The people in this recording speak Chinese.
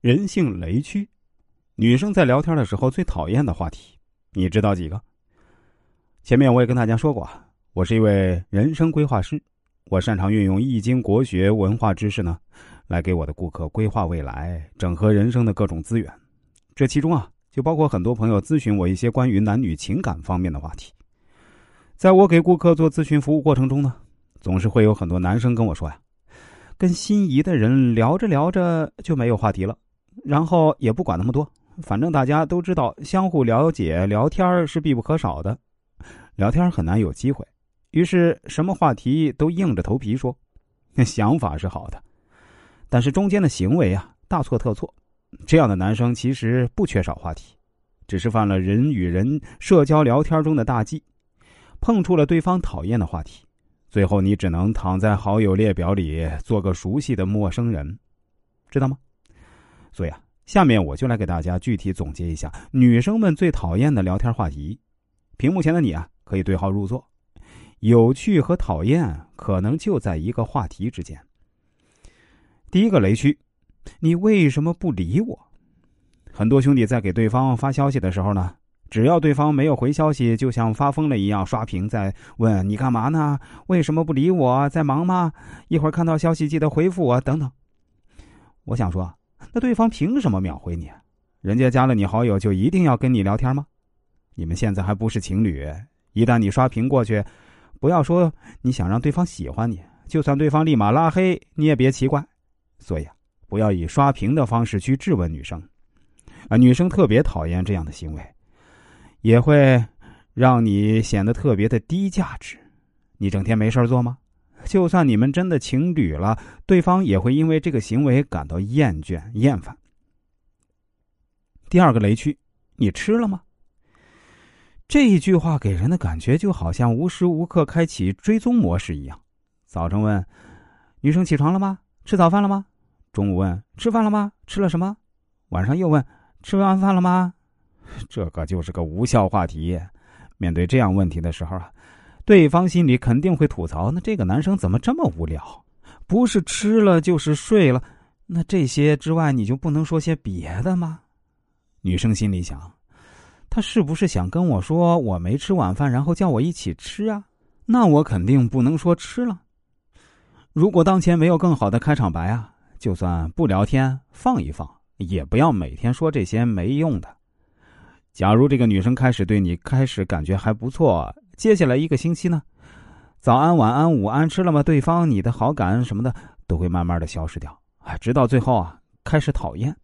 人性雷区，女生在聊天的时候最讨厌的话题，你知道几个？前面我也跟大家说过，我是一位人生规划师，我擅长运用易经国学文化知识呢，来给我的顾客规划未来，整合人生的各种资源。这其中啊，就包括很多朋友咨询我一些关于男女情感方面的话题。在我给顾客做咨询服务过程中呢，总是会有很多男生跟我说呀。跟心仪的人聊着聊着就没有话题了，然后也不管那么多，反正大家都知道相互了解聊天是必不可少的，聊天很难有机会，于是什么话题都硬着头皮说，想法是好的，但是中间的行为啊大错特错，这样的男生其实不缺少话题，只是犯了人与人社交聊天中的大忌，碰触了对方讨厌的话题。最后，你只能躺在好友列表里做个熟悉的陌生人，知道吗？所以啊，下面我就来给大家具体总结一下女生们最讨厌的聊天话题。屏幕前的你啊，可以对号入座。有趣和讨厌可能就在一个话题之间。第一个雷区，你为什么不理我？很多兄弟在给对方发消息的时候呢？只要对方没有回消息，就像发疯了一样刷屏，在问你干嘛呢？为什么不理我？在忙吗？一会儿看到消息记得回复我，等等。我想说，那对方凭什么秒回你？人家加了你好友就一定要跟你聊天吗？你们现在还不是情侣？一旦你刷屏过去，不要说你想让对方喜欢你，就算对方立马拉黑，你也别奇怪。所以啊，不要以刷屏的方式去质问女生，啊，女生特别讨厌这样的行为。也会让你显得特别的低价值。你整天没事做吗？就算你们真的情侣了，对方也会因为这个行为感到厌倦、厌烦。第二个雷区，你吃了吗？这一句话给人的感觉就好像无时无刻开启追踪模式一样。早晨问女生起床了吗？吃早饭了吗？中午问吃饭了吗？吃了什么？晚上又问吃完饭了吗？这个就是个无效话题。面对这样问题的时候啊，对方心里肯定会吐槽：那这个男生怎么这么无聊？不是吃了就是睡了，那这些之外你就不能说些别的吗？女生心里想：他是不是想跟我说我没吃晚饭，然后叫我一起吃啊？那我肯定不能说吃了。如果当前没有更好的开场白啊，就算不聊天，放一放，也不要每天说这些没用的。假如这个女生开始对你开始感觉还不错，接下来一个星期呢，早安、晚安、午安，吃了吗？对方你的好感什么的都会慢慢的消失掉，啊，直到最后啊，开始讨厌。